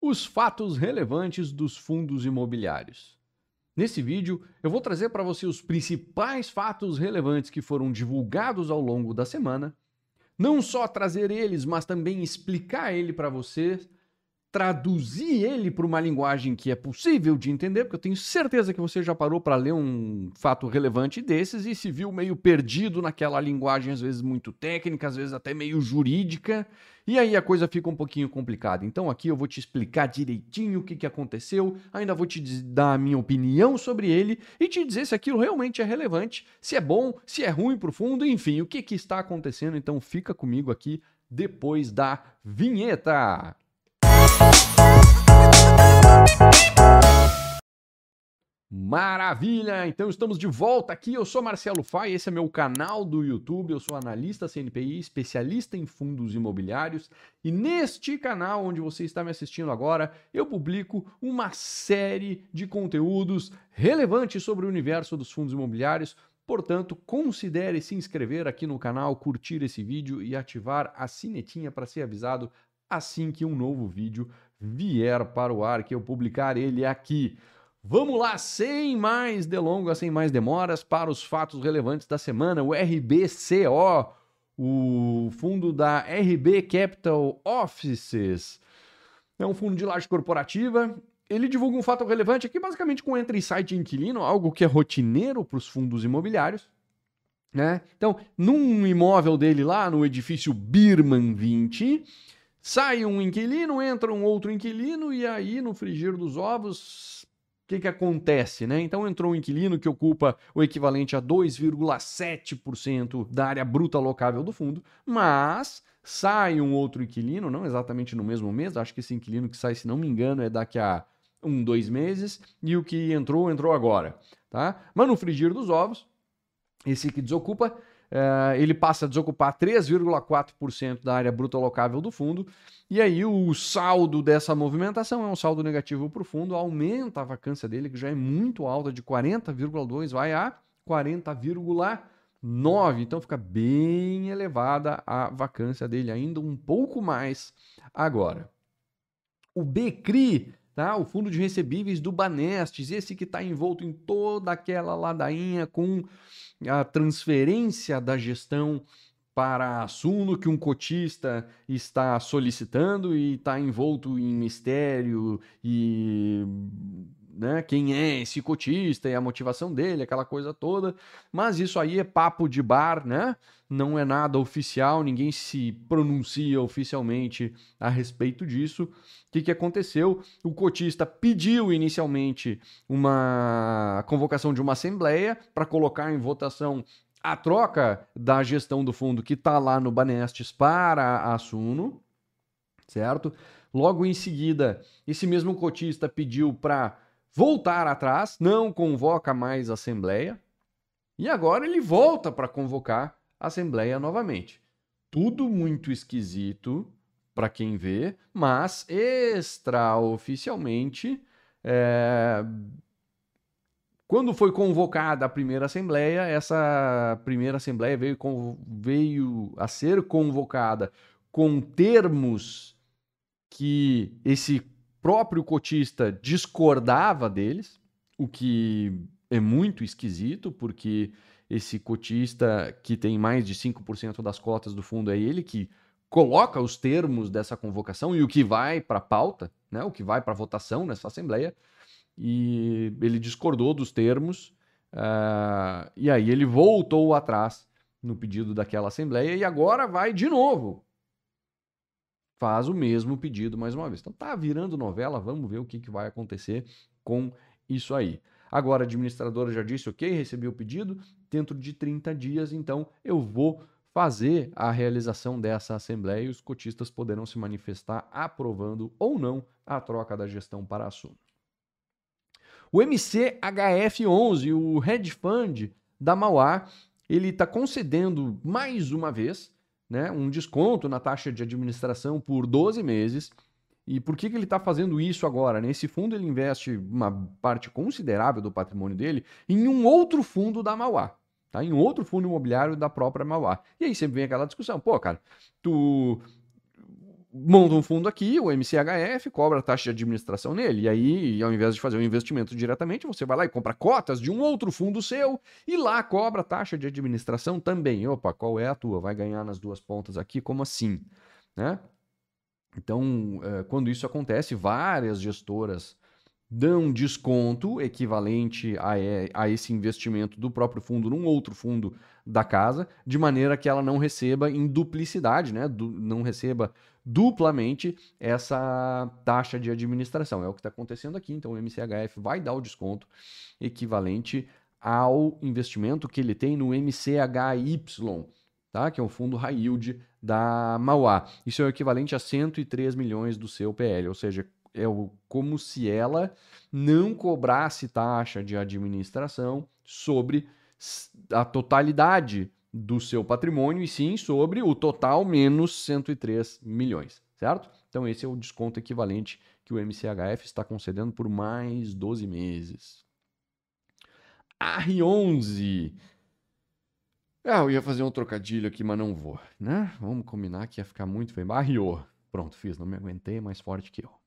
os fatos relevantes dos fundos imobiliários. Nesse vídeo, eu vou trazer para você os principais fatos relevantes que foram divulgados ao longo da semana. Não só trazer eles, mas também explicar ele para você traduzir ele para uma linguagem que é possível de entender, porque eu tenho certeza que você já parou para ler um fato relevante desses e se viu meio perdido naquela linguagem, às vezes muito técnica, às vezes até meio jurídica, e aí a coisa fica um pouquinho complicada. Então aqui eu vou te explicar direitinho o que, que aconteceu, ainda vou te dar a minha opinião sobre ele e te dizer se aquilo realmente é relevante, se é bom, se é ruim para fundo, enfim, o que, que está acontecendo. Então fica comigo aqui depois da vinheta. Maravilha! Então estamos de volta aqui. Eu sou Marcelo Fai, esse é meu canal do YouTube. Eu sou analista CNPI, especialista em fundos imobiliários. E neste canal, onde você está me assistindo agora, eu publico uma série de conteúdos relevantes sobre o universo dos fundos imobiliários. Portanto, considere se inscrever aqui no canal, curtir esse vídeo e ativar a sinetinha para ser avisado assim que um novo vídeo vier para o ar, que eu publicar ele aqui. Vamos lá, sem mais delongas, sem mais demoras, para os fatos relevantes da semana. O RBCO, o fundo da RB Capital Offices, é um fundo de laje corporativa. Ele divulga um fato relevante aqui, basicamente com entra e sai de inquilino, algo que é rotineiro para os fundos imobiliários. Né? Então, num imóvel dele lá no edifício Birman 20, Sai um inquilino, entra um outro inquilino, e aí no frigir dos ovos, o que, que acontece? Né? Então entrou um inquilino que ocupa o equivalente a 2,7% da área bruta locável do fundo, mas sai um outro inquilino, não exatamente no mesmo mês, acho que esse inquilino que sai, se não me engano, é daqui a um, dois meses, e o que entrou, entrou agora. Tá? Mas no frigir dos ovos, esse que desocupa Uh, ele passa a desocupar 3,4% da área bruta locável do fundo, e aí o saldo dessa movimentação é um saldo negativo para o fundo, aumenta a vacância dele, que já é muito alta, de 40,2% vai a 40,9%. Então fica bem elevada a vacância dele, ainda um pouco mais agora. O BCRI Tá? O fundo de recebíveis do Banestes, esse que está envolto em toda aquela ladainha com a transferência da gestão para a Suno que um cotista está solicitando e está envolto em mistério e né, quem é esse cotista e a motivação dele, aquela coisa toda. Mas isso aí é papo de bar, né? Não é nada oficial, ninguém se pronuncia oficialmente a respeito disso. O que, que aconteceu? O cotista pediu inicialmente uma convocação de uma assembleia para colocar em votação a troca da gestão do fundo que está lá no Banestes para a Suno, certo? Logo em seguida, esse mesmo cotista pediu para voltar atrás, não convoca mais a Assembleia, e agora ele volta para convocar a Assembleia novamente. Tudo muito esquisito para quem vê, mas extraoficialmente, é... quando foi convocada a primeira Assembleia, essa primeira Assembleia veio, veio a ser convocada com termos que esse próprio cotista discordava deles, o que é muito esquisito, porque esse cotista que tem mais de 5% das cotas do fundo é ele que coloca os termos dessa convocação e o que vai para a pauta, né, o que vai para a votação nessa Assembleia, e ele discordou dos termos, uh, e aí ele voltou atrás no pedido daquela Assembleia e agora vai de novo faz o mesmo pedido mais uma vez. Então tá virando novela, vamos ver o que, que vai acontecer com isso aí. Agora a administradora já disse, ok, recebi o pedido, dentro de 30 dias, então eu vou fazer a realização dessa assembleia e os cotistas poderão se manifestar aprovando ou não a troca da gestão para a Suno. O MCHF11, o hedge fund da Mauá, ele está concedendo mais uma vez né, um desconto na taxa de administração por 12 meses. E por que, que ele está fazendo isso agora? Nesse né? fundo ele investe uma parte considerável do patrimônio dele em um outro fundo da Mauá. Tá? Em outro fundo imobiliário da própria Mauá. E aí sempre vem aquela discussão, pô, cara, tu monta um fundo aqui, o MCHF, cobra a taxa de administração nele. E aí, ao invés de fazer o um investimento diretamente, você vai lá e compra cotas de um outro fundo seu e lá cobra a taxa de administração também. Opa, qual é a tua? Vai ganhar nas duas pontas aqui? Como assim? Né? Então, eh, quando isso acontece, várias gestoras dão desconto equivalente a, a esse investimento do próprio fundo num outro fundo da casa, de maneira que ela não receba em duplicidade, né? Não receba duplamente essa taxa de administração. É o que está acontecendo aqui. Então, o MCHF vai dar o desconto equivalente ao investimento que ele tem no MCHY, tá? que é o fundo high yield da Mauá. Isso é o equivalente a 103 milhões do seu PL, ou seja, é o, como se ela não cobrasse taxa de administração sobre a totalidade do seu patrimônio, e sim sobre o total menos 103 milhões, certo? Então, esse é o desconto equivalente que o MCHF está concedendo por mais 12 meses. R11. Ah, eu ia fazer um trocadilho aqui, mas não vou, né? Vamos combinar que ia ficar muito feio. Arriou. Pronto, fiz, não me aguentei, mais forte que eu.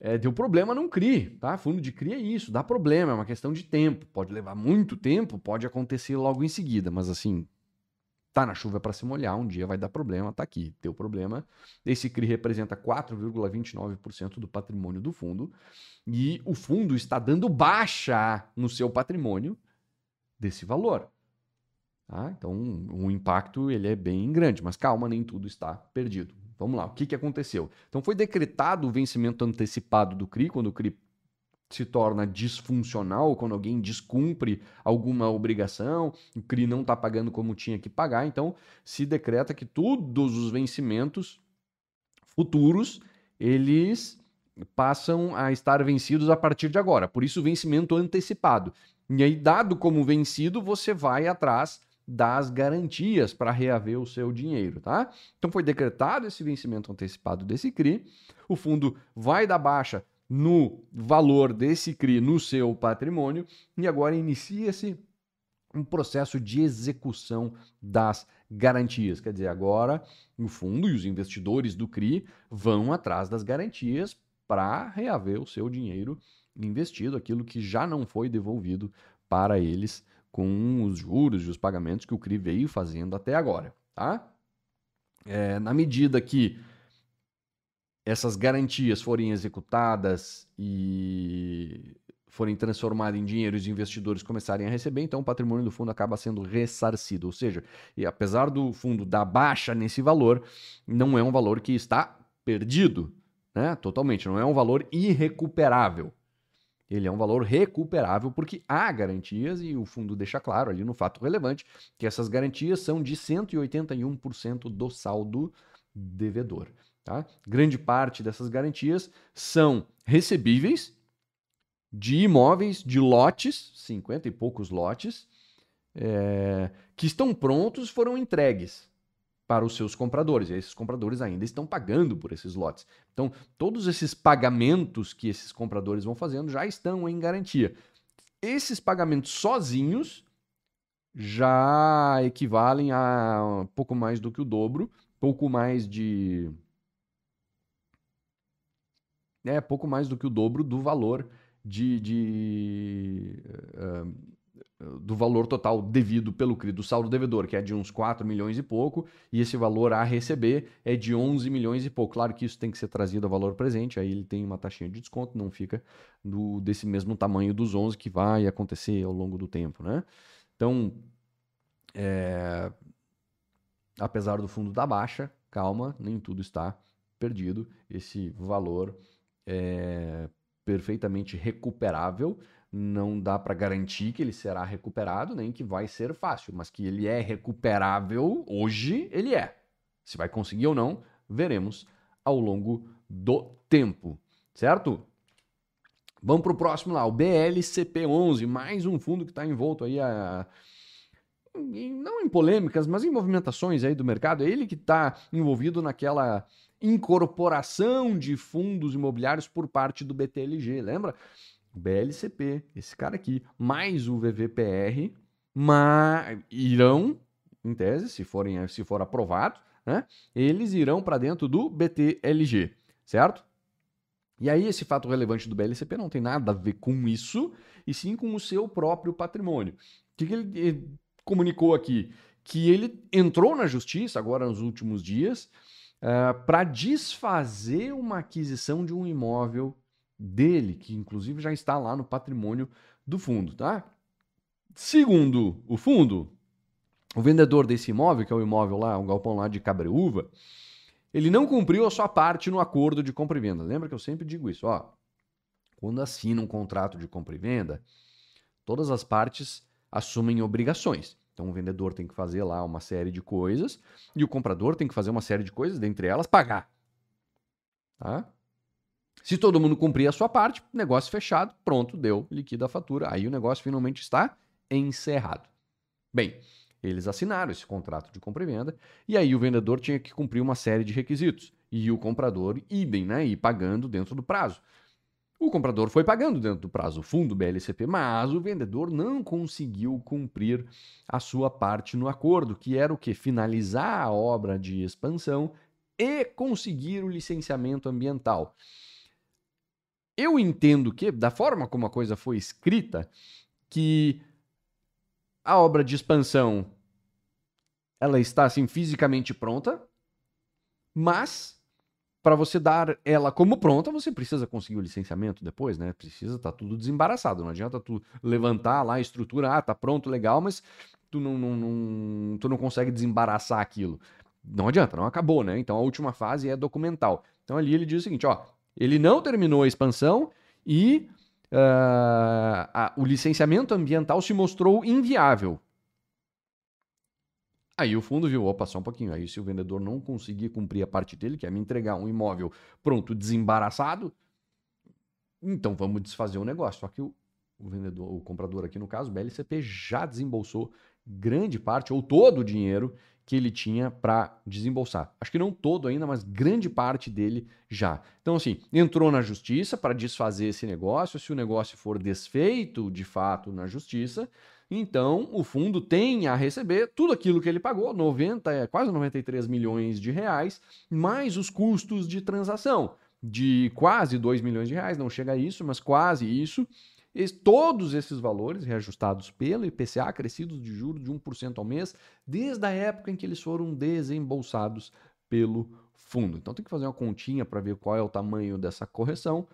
É, deu problema não CRI, tá? Fundo de CRI é isso, dá problema, é uma questão de tempo. Pode levar muito tempo, pode acontecer logo em seguida, mas assim, tá na chuva para se molhar, um dia vai dar problema, tá aqui, deu problema. Esse CRI representa 4,29% do patrimônio do fundo e o fundo está dando baixa no seu patrimônio desse valor. Tá? Então, o impacto ele é bem grande, mas calma, nem tudo está perdido. Vamos lá, o que, que aconteceu? Então foi decretado o vencimento antecipado do CRI, quando o CRI se torna disfuncional, quando alguém descumpre alguma obrigação, o CRI não está pagando como tinha que pagar, então se decreta que todos os vencimentos futuros, eles passam a estar vencidos a partir de agora. Por isso, vencimento antecipado. E aí, dado como vencido, você vai atrás das garantias para reaver o seu dinheiro, tá? Então foi decretado esse vencimento antecipado desse CRI, o fundo vai dar baixa no valor desse CRI no seu patrimônio e agora inicia-se um processo de execução das garantias. Quer dizer, agora o fundo e os investidores do CRI vão atrás das garantias para reaver o seu dinheiro investido, aquilo que já não foi devolvido para eles com os juros e os pagamentos que o CRI veio fazendo até agora. Tá? É, na medida que essas garantias forem executadas e forem transformadas em dinheiro e os investidores começarem a receber, então o patrimônio do fundo acaba sendo ressarcido. Ou seja, e apesar do fundo dar baixa nesse valor, não é um valor que está perdido, né? Totalmente, não é um valor irrecuperável ele é um valor recuperável porque há garantias e o fundo deixa claro ali no fato relevante que essas garantias são de 181% do saldo devedor. Tá? Grande parte dessas garantias são recebíveis de imóveis, de lotes, 50 e poucos lotes, é, que estão prontos, foram entregues para os seus compradores. E esses compradores ainda estão pagando por esses lotes. Então, todos esses pagamentos que esses compradores vão fazendo já estão em garantia. Esses pagamentos sozinhos já equivalem a pouco mais do que o dobro, pouco mais de. É, pouco mais do que o dobro do valor de, de uh, do valor total devido pelo CRI do saldo devedor, que é de uns 4 milhões e pouco, e esse valor a receber é de 11 milhões e pouco. Claro que isso tem que ser trazido a valor presente, aí ele tem uma taxinha de desconto, não fica do, desse mesmo tamanho dos 11 que vai acontecer ao longo do tempo, né? Então, é, apesar do fundo da baixa, calma, nem tudo está perdido. Esse valor é perfeitamente recuperável não dá para garantir que ele será recuperado, nem que vai ser fácil, mas que ele é recuperável hoje, ele é. Se vai conseguir ou não, veremos ao longo do tempo, certo? Vamos para o próximo lá, o BLCP11, mais um fundo que está envolto aí a, não em polêmicas, mas em movimentações aí do mercado. É ele que está envolvido naquela incorporação de fundos imobiliários por parte do BTLG, lembra? BLCP, esse cara aqui, mais o VVPR, mas irão, em tese, se, forem, se for aprovado, né? Eles irão para dentro do BTLG, certo? E aí, esse fato relevante do BLCP não tem nada a ver com isso, e sim com o seu próprio patrimônio. O que, que ele, comunicou aqui? Que ele entrou na justiça agora nos últimos dias uh, para desfazer uma aquisição de um imóvel dele, que inclusive já está lá no patrimônio do fundo, tá? Segundo o fundo, o vendedor desse imóvel, que é o imóvel lá, um galpão lá de Cabreúva, ele não cumpriu a sua parte no acordo de compra e venda. Lembra que eu sempre digo isso, ó. Quando assina um contrato de compra e venda, todas as partes assumem obrigações. Então o vendedor tem que fazer lá uma série de coisas e o comprador tem que fazer uma série de coisas, dentre elas pagar. Tá? Se todo mundo cumprir a sua parte, negócio fechado, pronto, deu, liquida a fatura. Aí o negócio finalmente está encerrado. Bem, eles assinaram esse contrato de compra e venda, e aí o vendedor tinha que cumprir uma série de requisitos. E o comprador, idem, né? E pagando dentro do prazo. O comprador foi pagando dentro do prazo, o fundo BLCP, mas o vendedor não conseguiu cumprir a sua parte no acordo, que era o que? Finalizar a obra de expansão e conseguir o licenciamento ambiental. Eu entendo que, da forma como a coisa foi escrita, que a obra de expansão ela está assim fisicamente pronta, mas para você dar ela como pronta, você precisa conseguir o licenciamento depois, né? Precisa estar tá tudo desembaraçado. Não adianta tu levantar lá a estrutura, ah, tá pronto, legal, mas tu não, não, não, tu não consegue desembaraçar aquilo. Não adianta, não acabou, né? Então a última fase é documental. Então ali ele diz o seguinte, ó, ele não terminou a expansão e uh, a, o licenciamento ambiental se mostrou inviável. Aí o fundo viu, opa, só um pouquinho. Aí se o vendedor não conseguir cumprir a parte dele, que é me entregar um imóvel pronto, desembaraçado, então vamos desfazer o negócio. Só que o, o vendedor, o comprador aqui no caso, o BLCP, já desembolsou grande parte ou todo o dinheiro que ele tinha para desembolsar. Acho que não todo ainda, mas grande parte dele já. Então, assim, entrou na justiça para desfazer esse negócio. Se o negócio for desfeito de fato na justiça, então o fundo tem a receber tudo aquilo que ele pagou, 90, é, quase 93 milhões de reais, mais os custos de transação de quase 2 milhões de reais, não chega a isso, mas quase isso todos esses valores reajustados pelo IPCA, crescidos de juros de 1% ao mês, desde a época em que eles foram desembolsados pelo fundo. Então tem que fazer uma continha para ver qual é o tamanho dessa correção,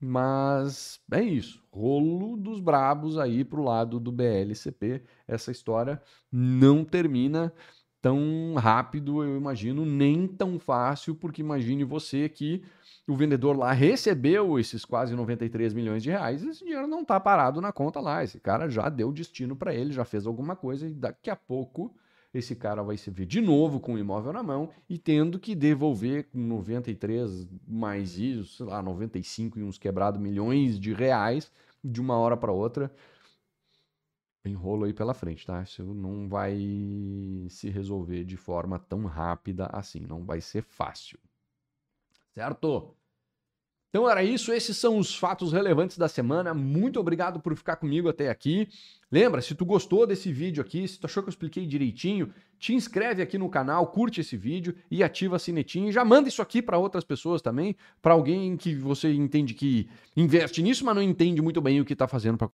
mas é isso. Rolo dos brabos aí para o lado do BLCP. Essa história não termina tão rápido, eu imagino, nem tão fácil, porque imagine você que o vendedor lá recebeu esses quase 93 milhões de reais, esse dinheiro não está parado na conta lá. Esse cara já deu destino para ele, já fez alguma coisa e daqui a pouco esse cara vai se ver de novo com o imóvel na mão e tendo que devolver 93 mais isso, sei lá, 95 e uns quebrados milhões de reais de uma hora para outra. Enrolo aí pela frente, tá? Isso não se resolver de forma tão rápida assim, não vai ser fácil. Certo? Então era isso, esses são os fatos relevantes da semana. Muito obrigado por ficar comigo até aqui. Lembra, se tu gostou desse vídeo aqui, se tu achou que eu expliquei direitinho, te inscreve aqui no canal, curte esse vídeo e ativa a sinetinha. E já manda isso aqui para outras pessoas também, para alguém que você entende que investe nisso, mas não entende muito bem o que está fazendo para